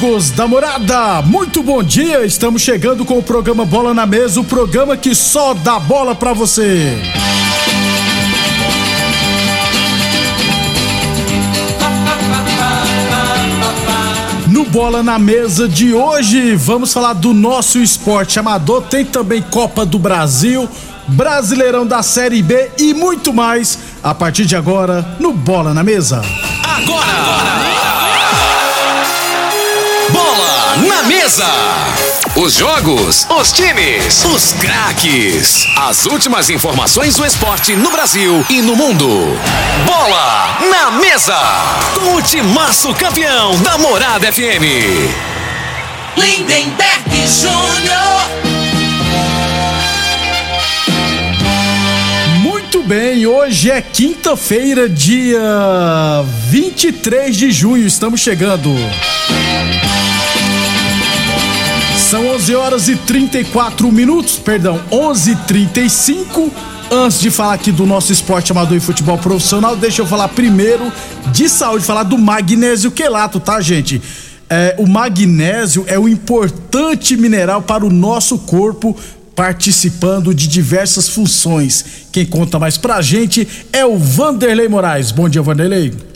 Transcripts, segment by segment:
Amigos da morada, muito bom dia. Estamos chegando com o programa Bola na Mesa o programa que só dá bola pra você. No Bola na Mesa de hoje, vamos falar do nosso esporte amador. Tem também Copa do Brasil, Brasileirão da Série B e muito mais a partir de agora no Bola na Mesa. Agora! Bola na mesa! Os jogos, os times, os craques. As últimas informações do esporte no Brasil e no mundo. Bola na mesa! Com o timaço campeão da Morada FM. Lindenberg Júnior. Muito bem, hoje é quinta-feira, dia 23 de junho, estamos chegando. São 11 horas e 34 minutos, perdão, 11:35. Antes de falar aqui do nosso esporte amador e futebol profissional, deixa eu falar primeiro de saúde, falar do magnésio quelato, tá, gente? É, o magnésio é um importante mineral para o nosso corpo, participando de diversas funções. Quem conta mais pra gente é o Vanderlei Moraes. Bom dia, Vanderlei.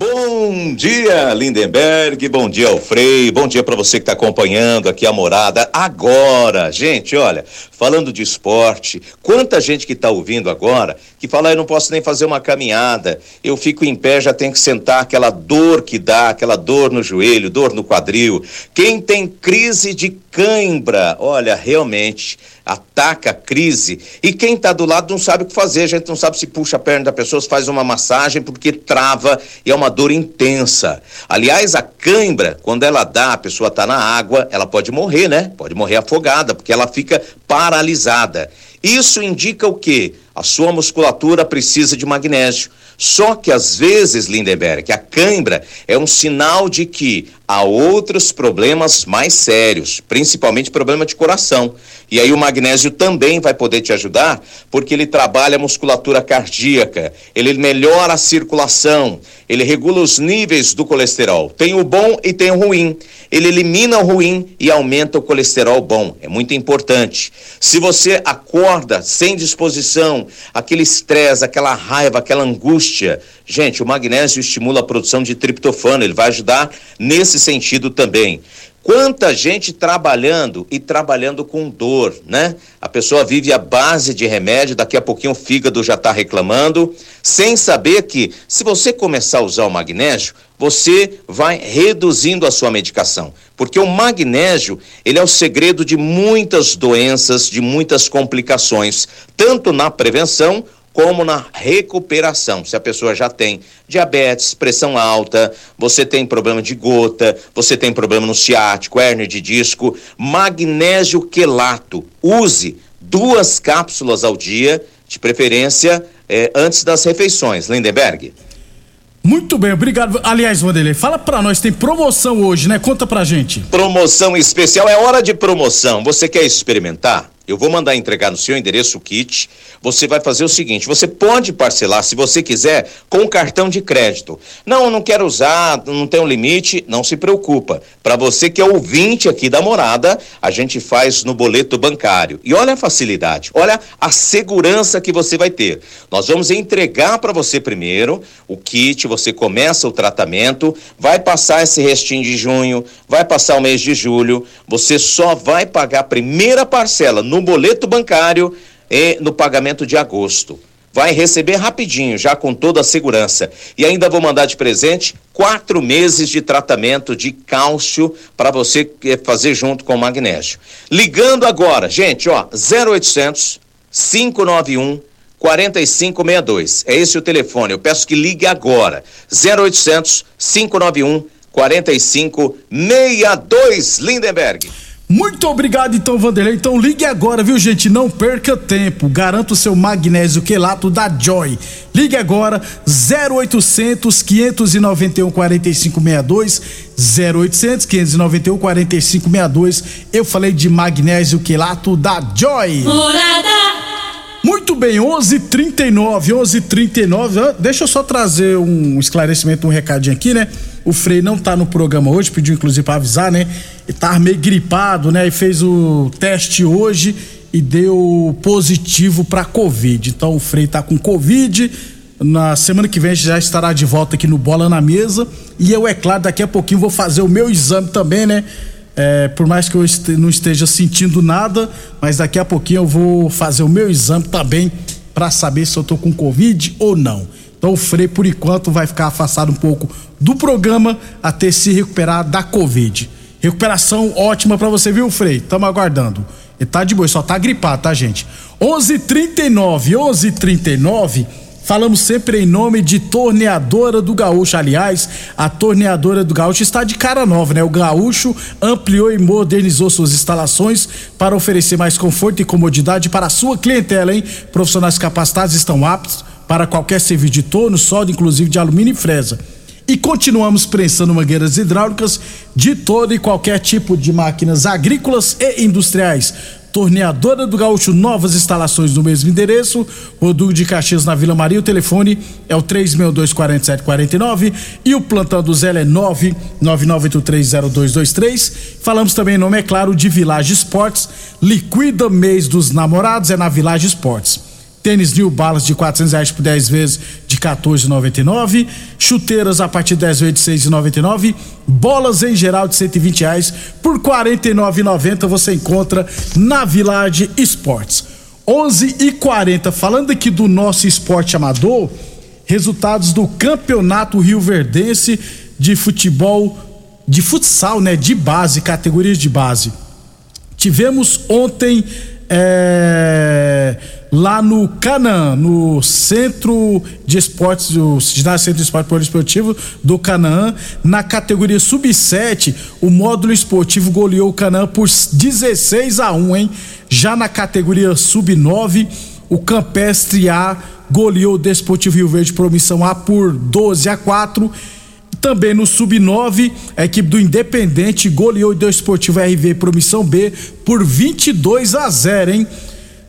Bom dia, Lindenberg. Bom dia, Alfrei. Bom dia para você que está acompanhando aqui a morada. Agora, gente, olha, falando de esporte, quanta gente que está ouvindo agora que fala, eu não posso nem fazer uma caminhada, eu fico em pé, já tenho que sentar, aquela dor que dá, aquela dor no joelho, dor no quadril. Quem tem crise de cãibra, olha, realmente ataca a crise e quem está do lado não sabe o que fazer, a gente não sabe se puxa a perna da pessoa, se faz uma massagem porque trava e é uma dor intensa. Aliás, a cãibra, quando ela dá, a pessoa está na água, ela pode morrer, né? Pode morrer afogada, porque ela fica paralisada. Isso indica o quê? A sua musculatura precisa de magnésio. Só que às vezes, Lindenberg, a cãibra é um sinal de que há outros problemas mais sérios, principalmente problema de coração. E aí o magnésio também vai poder te ajudar, porque ele trabalha a musculatura cardíaca, ele melhora a circulação, ele regula os níveis do colesterol. Tem o bom e tem o ruim. Ele elimina o ruim e aumenta o colesterol bom. É muito importante. Se você acorda sem disposição, aquele estresse, aquela raiva, aquela angústia, gente, o magnésio estimula a produção de triptofano, ele vai ajudar nesse sentido também. Quanta gente trabalhando e trabalhando com dor, né? A pessoa vive à base de remédio, daqui a pouquinho o fígado já está reclamando, sem saber que se você começar a usar o magnésio, você vai reduzindo a sua medicação. Porque o magnésio, ele é o segredo de muitas doenças, de muitas complicações, tanto na prevenção como na recuperação. Se a pessoa já tem diabetes, pressão alta, você tem problema de gota, você tem problema no ciático, hérnia de disco, magnésio quelato. Use duas cápsulas ao dia, de preferência eh, antes das refeições. Lindenberg. Muito bem, obrigado. Aliás, Vanderlei, fala pra nós, tem promoção hoje, né? Conta pra gente. Promoção especial, é hora de promoção. Você quer experimentar? Eu vou mandar entregar no seu endereço o kit. Você vai fazer o seguinte: você pode parcelar, se você quiser, com cartão de crédito. Não, não quero usar, não tem um limite, não se preocupa. Para você que é ouvinte aqui da morada, a gente faz no boleto bancário. E olha a facilidade, olha a segurança que você vai ter. Nós vamos entregar para você primeiro o kit, você começa o tratamento, vai passar esse restinho de junho, vai passar o mês de julho, você só vai pagar a primeira parcela no boleto bancário e no pagamento de agosto. Vai receber rapidinho, já com toda a segurança. E ainda vou mandar de presente quatro meses de tratamento de cálcio para você eh, fazer junto com o magnésio. Ligando agora, gente, ó, 0800 591 4562. É esse o telefone. Eu peço que ligue agora. 0800 591 4562 Lindenberg. Muito obrigado, então, Vanderlei. Então ligue agora, viu, gente? Não perca tempo. Garanta o seu magnésio quelato da Joy. Ligue agora, 0800 591 4562. 0800 591 4562. Eu falei de magnésio quelato da Joy. Morada! Muito bem, 11:39, 11:39. Deixa eu só trazer um esclarecimento, um recadinho aqui, né? O Frei não tá no programa hoje, pediu inclusive para avisar, né? Ele tava meio gripado, né? E fez o teste hoje e deu positivo para Covid. Então o Frei tá com Covid. Na semana que vem já estará de volta aqui no Bola na Mesa. E eu, é claro, daqui a pouquinho vou fazer o meu exame também, né? É, por mais que eu este, não esteja sentindo nada, mas daqui a pouquinho eu vou fazer o meu exame também para saber se eu tô com Covid ou não. Então o Frei, por enquanto, vai ficar afastado um pouco do programa até se recuperar da Covid. Recuperação ótima para você, viu, Frei? Tamo aguardando. Ele tá de boa, só tá gripado, tá, gente? 11:39, 11:39. Falamos sempre em nome de Torneadora do Gaúcho. Aliás, a Torneadora do Gaúcho está de cara nova, né? O Gaúcho ampliou e modernizou suas instalações para oferecer mais conforto e comodidade para a sua clientela, hein? Profissionais capacitados estão aptos para qualquer serviço de torno, solda, inclusive de alumínio e fresa. E continuamos prensando mangueiras hidráulicas de todo e qualquer tipo de máquinas agrícolas e industriais. Torneadora do Gaúcho, novas instalações no mesmo endereço. Rodul de Caxias na Vila Maria. O telefone é o 3624749 e o plantão do Zé é 999830223. Falamos também nome, é claro, de Village Esportes. Liquida mês dos namorados é na Village Esportes. Tênis New Balance de 400 reais por 10 vezes de 14,99. Chuteiras a partir de 10 vezes de 6,99. Bolas em geral de 120 reais por 49,90 você encontra na Village Esportes. 11 e 40 falando aqui do nosso esporte amador, resultados do Campeonato Rio Verdense de futebol, de futsal, né? De base, categorias de base. Tivemos ontem. É lá no Canaã, no Centro de Esportes, o Ginásio Centro de Esporte Poliesportivo do Canaã, na categoria Sub-7, o módulo esportivo goleou o Canaã por 16 a 1, hein? Já na categoria Sub-9, o Campestre A goleou o Desportivo Rio Verde Promissão A por 12 a 4. Também no Sub-9, a equipe do Independente goleou o Desportivo RV Promissão B por 22 a 0, hein?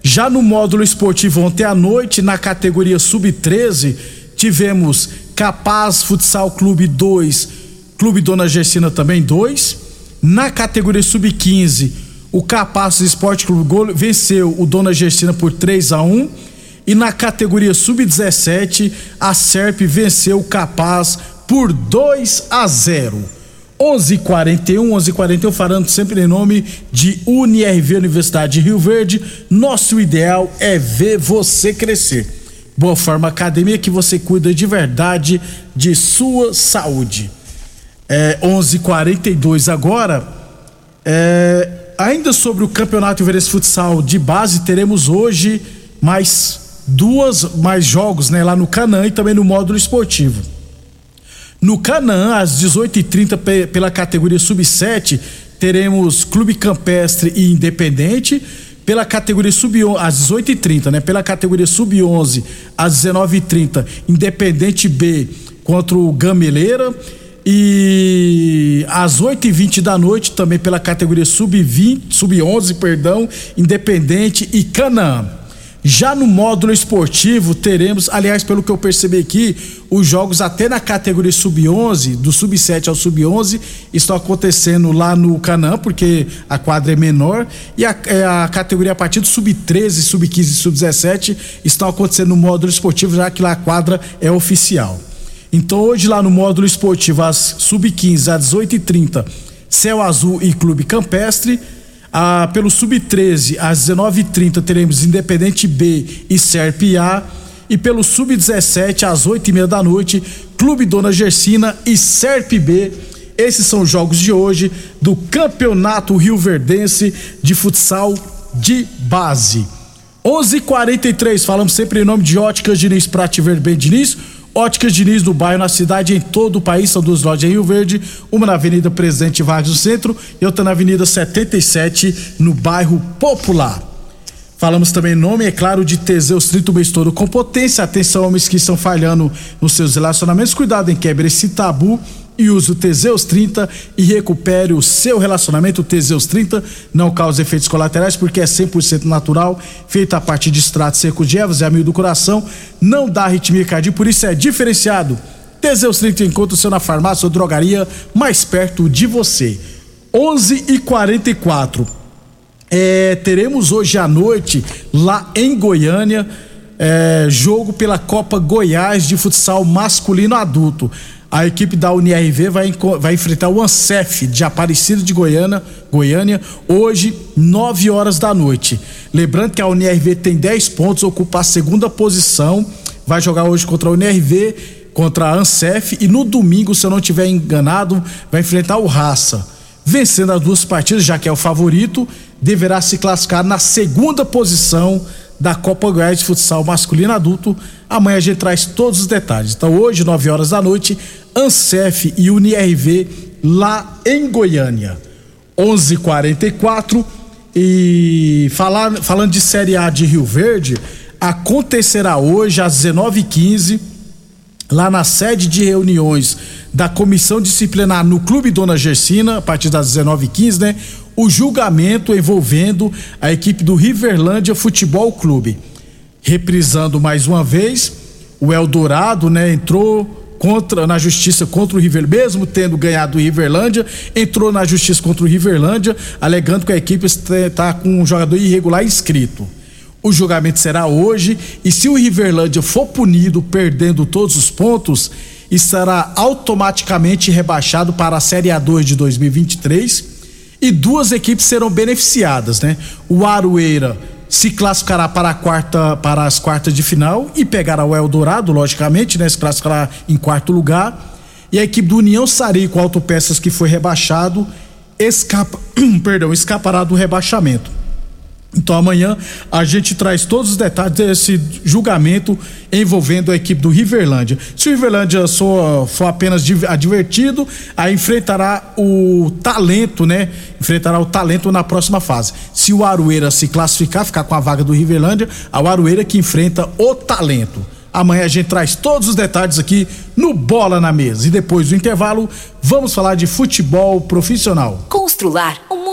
Já no módulo esportivo ontem à noite, na categoria sub-13, tivemos Capaz Futsal Clube 2, Clube Dona Gersina também 2. Na categoria sub-15, o Capaz Esporte Clube venceu o Dona Gersina por 3 a 1 e na categoria sub-17, a Serp venceu o Capaz por 2 a 0. 11:41, 11:41 falando sempre em nome de UniRV Universidade de Rio Verde. Nosso ideal é ver você crescer. Boa Forma Academia que você cuida de verdade de sua saúde. É 11:42 agora. É, ainda sobre o Campeonato Everest Futsal de base, teremos hoje mais duas mais jogos, né, lá no Canaã e também no módulo esportivo. No Canaã, às 18h30, pela categoria Sub-7, teremos Clube Campestre e Independente. Pela categoria Sub-11, às 18h30, né? Pela categoria Sub-11, às 19h30, Independente B contra o Gameleira. E às 8h20 da noite, também pela categoria sub-20, sub-11, perdão, Independente e Canaã. Já no módulo esportivo, teremos, aliás, pelo que eu percebi aqui, os jogos até na categoria sub-11, do sub-7 ao sub-11, estão acontecendo lá no Canaã, porque a quadra é menor, e a, é, a categoria a partir do sub-13, sub-15 e sub-17 estão acontecendo no módulo esportivo, já que lá a quadra é oficial. Então, hoje lá no módulo esportivo, às sub-15 às 18h30, Céu Azul e Clube Campestre ah, pelo Sub-13, às 19h30, teremos Independente B e Serp A. E pelo Sub-17, às 8h30 da noite, Clube Dona Gersina e Serp B. Esses são os jogos de hoje do Campeonato Rio Verdense de Futsal de Base. 11:43 falamos sempre em nome de Óticas Diniz Prate Ver Bem Diniz Óticas Diniz do bairro, na cidade, em todo o país, são duas lojas em Rio Verde, uma na Avenida Presidente Vargas do Centro e outra na Avenida 77, no bairro Popular. Falamos também nome, é claro, de Teseus 30 mês todo com potência. Atenção, homens que estão falhando nos seus relacionamentos. Cuidado em quebra esse tabu e use o Teseus 30 e recupere o seu relacionamento. O Teseus 30 não causa efeitos colaterais porque é 100% natural, feito a partir de extrato seco de ervas, é amigo do coração, não dá arritmia cardíaca, por isso é diferenciado. Teseus 30 encontra o seu na farmácia ou drogaria mais perto de você. 11 e 44 é, teremos hoje à noite lá em Goiânia é, jogo pela Copa Goiás de futsal masculino adulto a equipe da UNIRV vai, vai enfrentar o Ancef de Aparecida de Goiânia, Goiânia, hoje, 9 horas da noite. Lembrando que a UNIRV tem 10 pontos, ocupa a segunda posição, vai jogar hoje contra a UNIRV, contra a Ancef e no domingo, se eu não estiver enganado, vai enfrentar o Raça. Vencendo as duas partidas, já que é o favorito, deverá se classificar na segunda posição da Copa Goiás de Futsal Masculino Adulto. Amanhã a gente traz todos os detalhes. Então, hoje, 9 horas da noite, Ancef e UNIRV lá em Goiânia. 11:44 e falar, falando de Série A de Rio Verde, acontecerá hoje às 19:15 lá na sede de reuniões da comissão disciplinar no Clube Dona Gersina, a partir das 19:15, né? O julgamento envolvendo a equipe do Riverlândia Futebol Clube. Reprisando mais uma vez, o Eldorado, né, entrou contra na justiça contra o River, mesmo tendo ganhado o Riverlândia, entrou na justiça contra o Riverlândia, alegando que a equipe está com um jogador irregular inscrito. O julgamento será hoje e se o Riverlândia for punido perdendo todos os pontos, estará automaticamente rebaixado para a Série A2 de 2023 e duas equipes serão beneficiadas, né? O Aroeira se classificará para quarta para as quartas de final e pegará o Eldorado, logicamente, né? Se classificará em quarto lugar. E a equipe do União Sarico Autopeças que foi rebaixado escapa, perdão, escapará do rebaixamento. Então amanhã a gente traz todos os detalhes desse julgamento envolvendo a equipe do Riverlândia. Se o Riverlândia for, for apenas advertido, aí enfrentará o talento, né? Enfrentará o talento na próxima fase. Se o Arueira se classificar, ficar com a vaga do Riverlândia, a Arueira que enfrenta o talento. Amanhã a gente traz todos os detalhes aqui no Bola na Mesa. E depois do intervalo, vamos falar de futebol profissional. Constrular um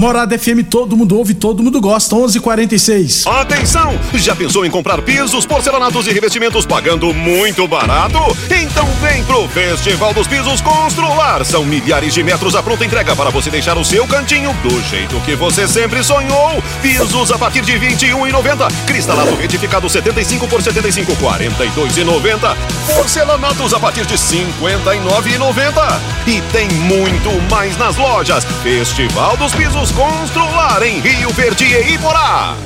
Morada FM, todo mundo ouve, todo mundo gosta. 11:46. Atenção! Já pensou em comprar pisos, porcelanatos e revestimentos pagando muito barato? Então vem pro Festival dos Pisos Constrular. São milhares de metros à pronta entrega para você deixar o seu cantinho do jeito que você sempre sonhou. Pisos a partir de 21,90. Cristalado retificado 75 por 75, 42,90. Porcelanatos a partir de 59,90. E tem muito mais nas lojas. Festival dos Pisos Constrular em Rio Verde e Iporá.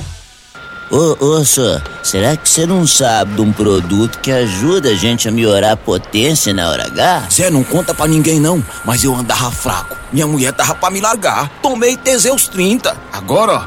Ô, ô, só, será que você não sabe de um produto que ajuda a gente a melhorar a potência na hora H? Zé, não conta pra ninguém não, mas eu andava fraco. Minha mulher tava pra me largar. Tomei Teseus 30. Agora,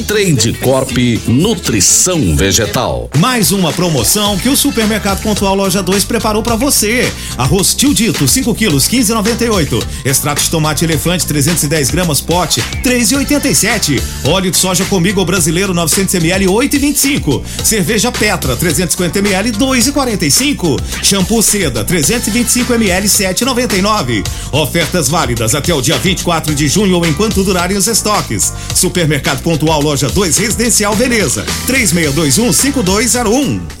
Trade Corp Nutrição Vegetal. Mais uma promoção que o Supermercado Pontual Loja 2 preparou para você. Arroz Tio Dito, 5 quilos, 15,98. Extrato de tomate elefante, 310 gramas pote, 3,87. Óleo de soja comigo brasileiro, 900 ml, 8,25. Cerveja Petra, 350 ml, 2,45. Shampoo Seda, 325 ml, 7,99. Ofertas válidas até o dia 24 de junho ou enquanto durarem os estoques. Supermercado Pontual Loja 2 Residencial Veneza, 36215201.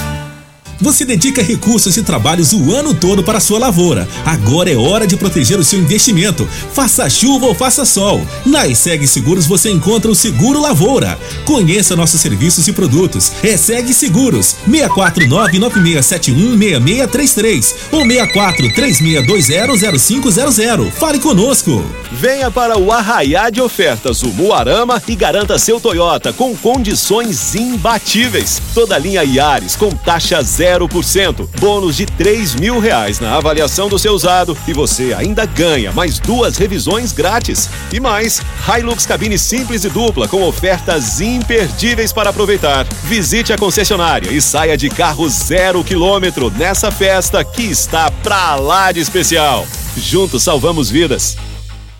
Você dedica recursos e trabalhos o ano todo para a sua lavoura. Agora é hora de proteger o seu investimento. Faça chuva ou faça sol. Na ESEG Seguros você encontra o Seguro Lavoura. Conheça nossos serviços e produtos. ESEG Seguros 64996716633 ou 6436200500. Fale conosco. Venha para o Arraiá de Ofertas, o Muarama e garanta seu Toyota com condições imbatíveis. Toda linha Yaris com taxa 0%, bônus de 3 mil reais na avaliação do seu usado e você ainda ganha mais duas revisões grátis. E mais, Hilux cabine simples e dupla com ofertas imperdíveis para aproveitar. Visite a concessionária e saia de carro zero quilômetro nessa festa que está pra lá de especial. Juntos salvamos vidas.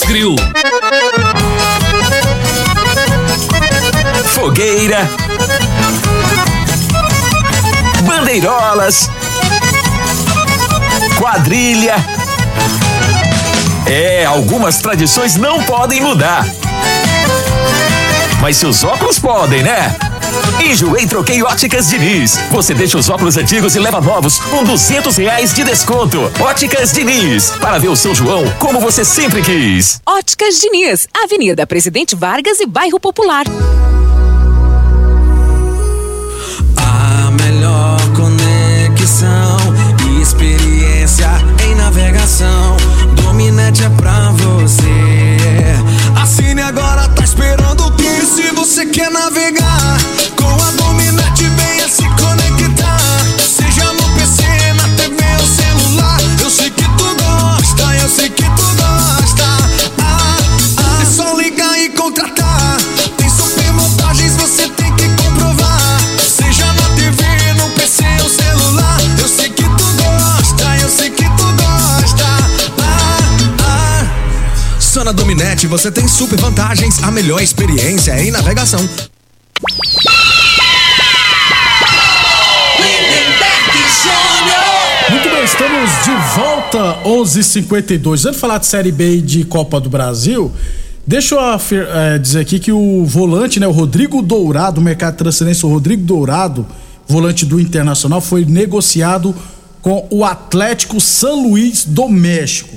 Grill. Fogueira. Bandeirolas. Quadrilha. É, algumas tradições não podem mudar. Mas seus óculos podem, né? Enjoei Troquei Óticas Diniz. Você deixa os óculos antigos e leva novos com duzentos reais de desconto. Óticas Diniz. Para ver o São João como você sempre quis. Óticas Diniz, Avenida Presidente Vargas e Bairro Popular. A melhor conexão e experiência em navegação. Dominete é pra você. Assine agora, tá esperando o que? Se você quer navegar Dominete, você tem super vantagens, a melhor experiência em navegação. Estamos de volta 11:52. Antes de falar de Série B e de Copa do Brasil, deixa eu eh, dizer aqui que o volante, né, o Rodrigo Dourado, o mercado de transferência, o Rodrigo Dourado, volante do Internacional, foi negociado com o Atlético São Luís do México.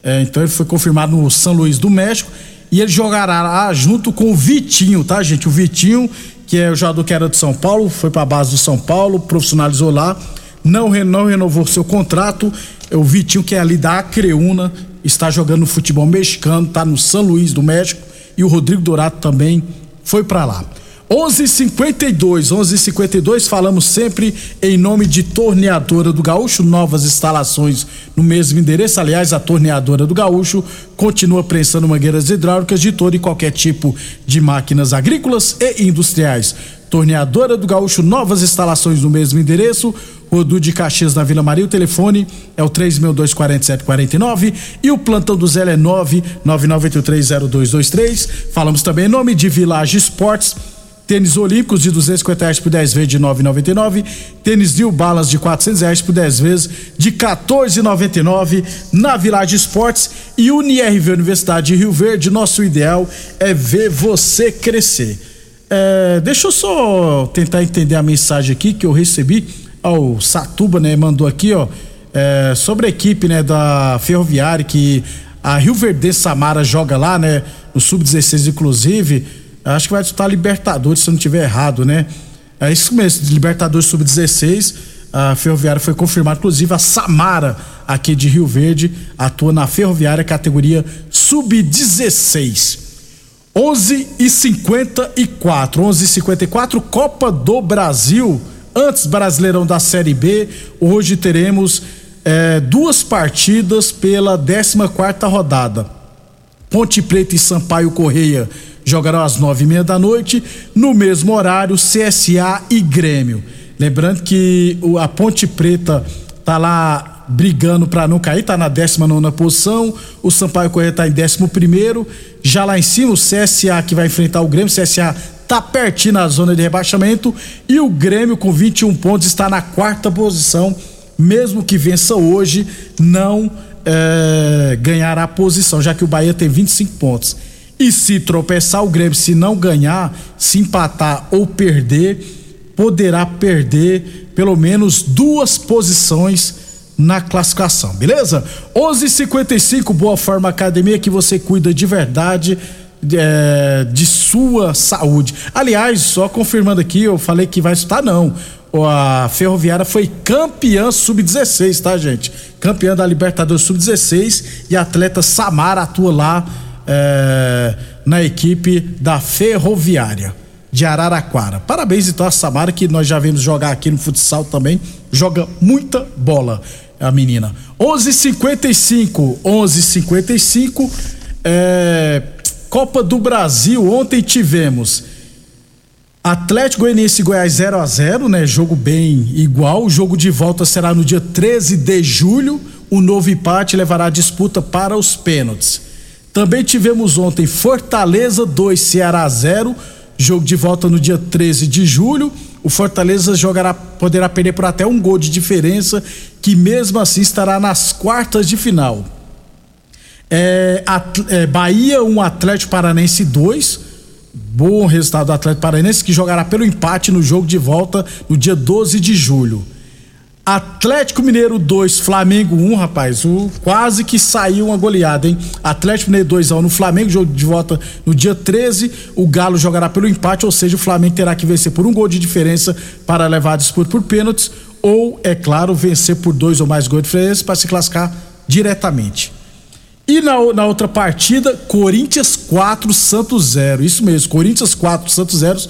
É, então ele foi confirmado no São Luís do México e ele jogará lá junto com o Vitinho, tá, gente? O Vitinho, que é o jogador que era de São Paulo, foi para a base do São Paulo, profissionalizou lá, não, não renovou seu contrato. É o Vitinho, que é ali da Acreúna, está jogando futebol mexicano, tá no São Luís do México e o Rodrigo Dourado também foi para lá. 11:52, 11:52 falamos sempre em nome de Torneadora do Gaúcho, novas instalações no mesmo endereço. Aliás, a Torneadora do Gaúcho continua prensando mangueiras hidráulicas de todo e qualquer tipo de máquinas agrícolas e industriais. Torneadora do Gaúcho, novas instalações no mesmo endereço. Rodu de Caxias na Vila Maria, o telefone é o 3624749 e o plantão do Zé é 999830223. Falamos também em nome de Village Esportes. Tênis Olímpicos de 250 reais por 10 vezes de 9,99. Tênis New Balance de 400 reais por 10 vezes de 14,99 na Village Esportes e UniRV Universidade de Rio Verde. Nosso ideal é ver você crescer. É, deixa eu só tentar entender a mensagem aqui que eu recebi. Ó, o Satuba, né, mandou aqui, ó, é, sobre a equipe, né, da Ferroviária que a Rio Verde Samara joga lá, né, no Sub-16 inclusive. Acho que vai disputar Libertadores, se eu não tiver errado, né? É isso mesmo, Libertadores Sub-16. A Ferroviária foi confirmada, inclusive a Samara, aqui de Rio Verde, atua na Ferroviária, categoria Sub-16. 11 e 54 11 e 54 Copa do Brasil. Antes Brasileirão da Série B, hoje teremos eh, duas partidas pela 14 quarta rodada. Ponte Preta e Sampaio Correia jogarão às nove e meia da noite. No mesmo horário, CSA e Grêmio. Lembrando que a Ponte Preta tá lá brigando para não cair, tá na 19 posição. O Sampaio Correia tá em 11. Já lá em cima, o CSA que vai enfrentar o Grêmio. CSA tá pertinho na zona de rebaixamento. E o Grêmio, com 21 pontos, está na quarta posição. Mesmo que vença hoje, não é, ganhará a posição, já que o Bahia tem 25 pontos. E se tropeçar o Grêmio, se não ganhar, se empatar ou perder, poderá perder pelo menos duas posições na classificação, beleza? 11:55 Boa Forma Academia que você cuida de verdade é, de sua saúde. Aliás, só confirmando aqui, eu falei que vai estar não. A Ferroviária foi campeã sub-16, tá, gente? Campeã da Libertadores sub-16 e a atleta Samara atua lá é, na equipe da Ferroviária de Araraquara. Parabéns então a Samara que nós já vimos jogar aqui no futsal também, joga muita bola a menina. 11:55, 11:55 é, Copa do Brasil. Ontem tivemos Atlético Goianiense e Goiás 0 a 0 né? Jogo bem igual. O jogo de volta será no dia 13 de julho. O novo empate levará a disputa para os pênaltis. Também tivemos ontem Fortaleza 2, Ceará 0. Jogo de volta no dia 13 de julho. O Fortaleza jogará, poderá perder por até um gol de diferença, que mesmo assim estará nas quartas de final. É, At- é, Bahia 1, Atlético Paranense 2. Bom resultado do Atlético Paranaense que jogará pelo empate no jogo de volta no dia 12 de julho. Atlético Mineiro 2, Flamengo 1, rapaz. O, quase que saiu uma goleada, hein? Atlético Mineiro 2 a 1 no Flamengo, jogo de volta no dia 13. O Galo jogará pelo empate, ou seja, o Flamengo terá que vencer por um gol de diferença para levar a disputa por pênaltis, ou, é claro, vencer por dois ou mais gols de diferença para se classificar diretamente. E na, na outra partida, Corinthians 4, Santos 0. Isso mesmo, Corinthians 4, Santos 0.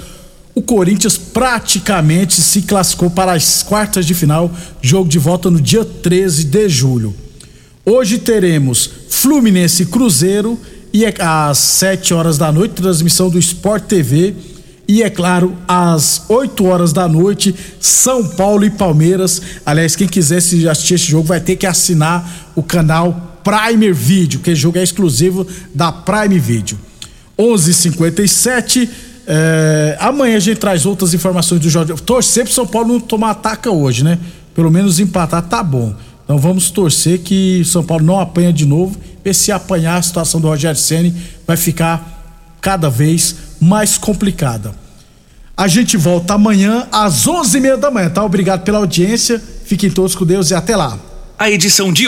O Corinthians praticamente se classificou para as quartas de final, jogo de volta no dia 13 de julho. Hoje teremos Fluminense Cruzeiro e é às 7 horas da noite, transmissão do Sport TV. E é claro, às 8 horas da noite, São Paulo e Palmeiras. Aliás, quem quiser se- assistir esse jogo vai ter que assinar o canal Prime Video, que jogo é exclusivo da Prime Video. 11:57 é, amanhã a gente traz outras informações do Jorge. Torcer pro São Paulo não tomar ataca hoje, né? Pelo menos empatar tá bom. Então vamos torcer que São Paulo não apanha de novo. E se apanhar, a situação do Rogério Ceni vai ficar cada vez mais complicada. A gente volta amanhã às 11h30 da manhã, tá? Obrigado pela audiência. Fiquem todos com Deus e até lá. A edição de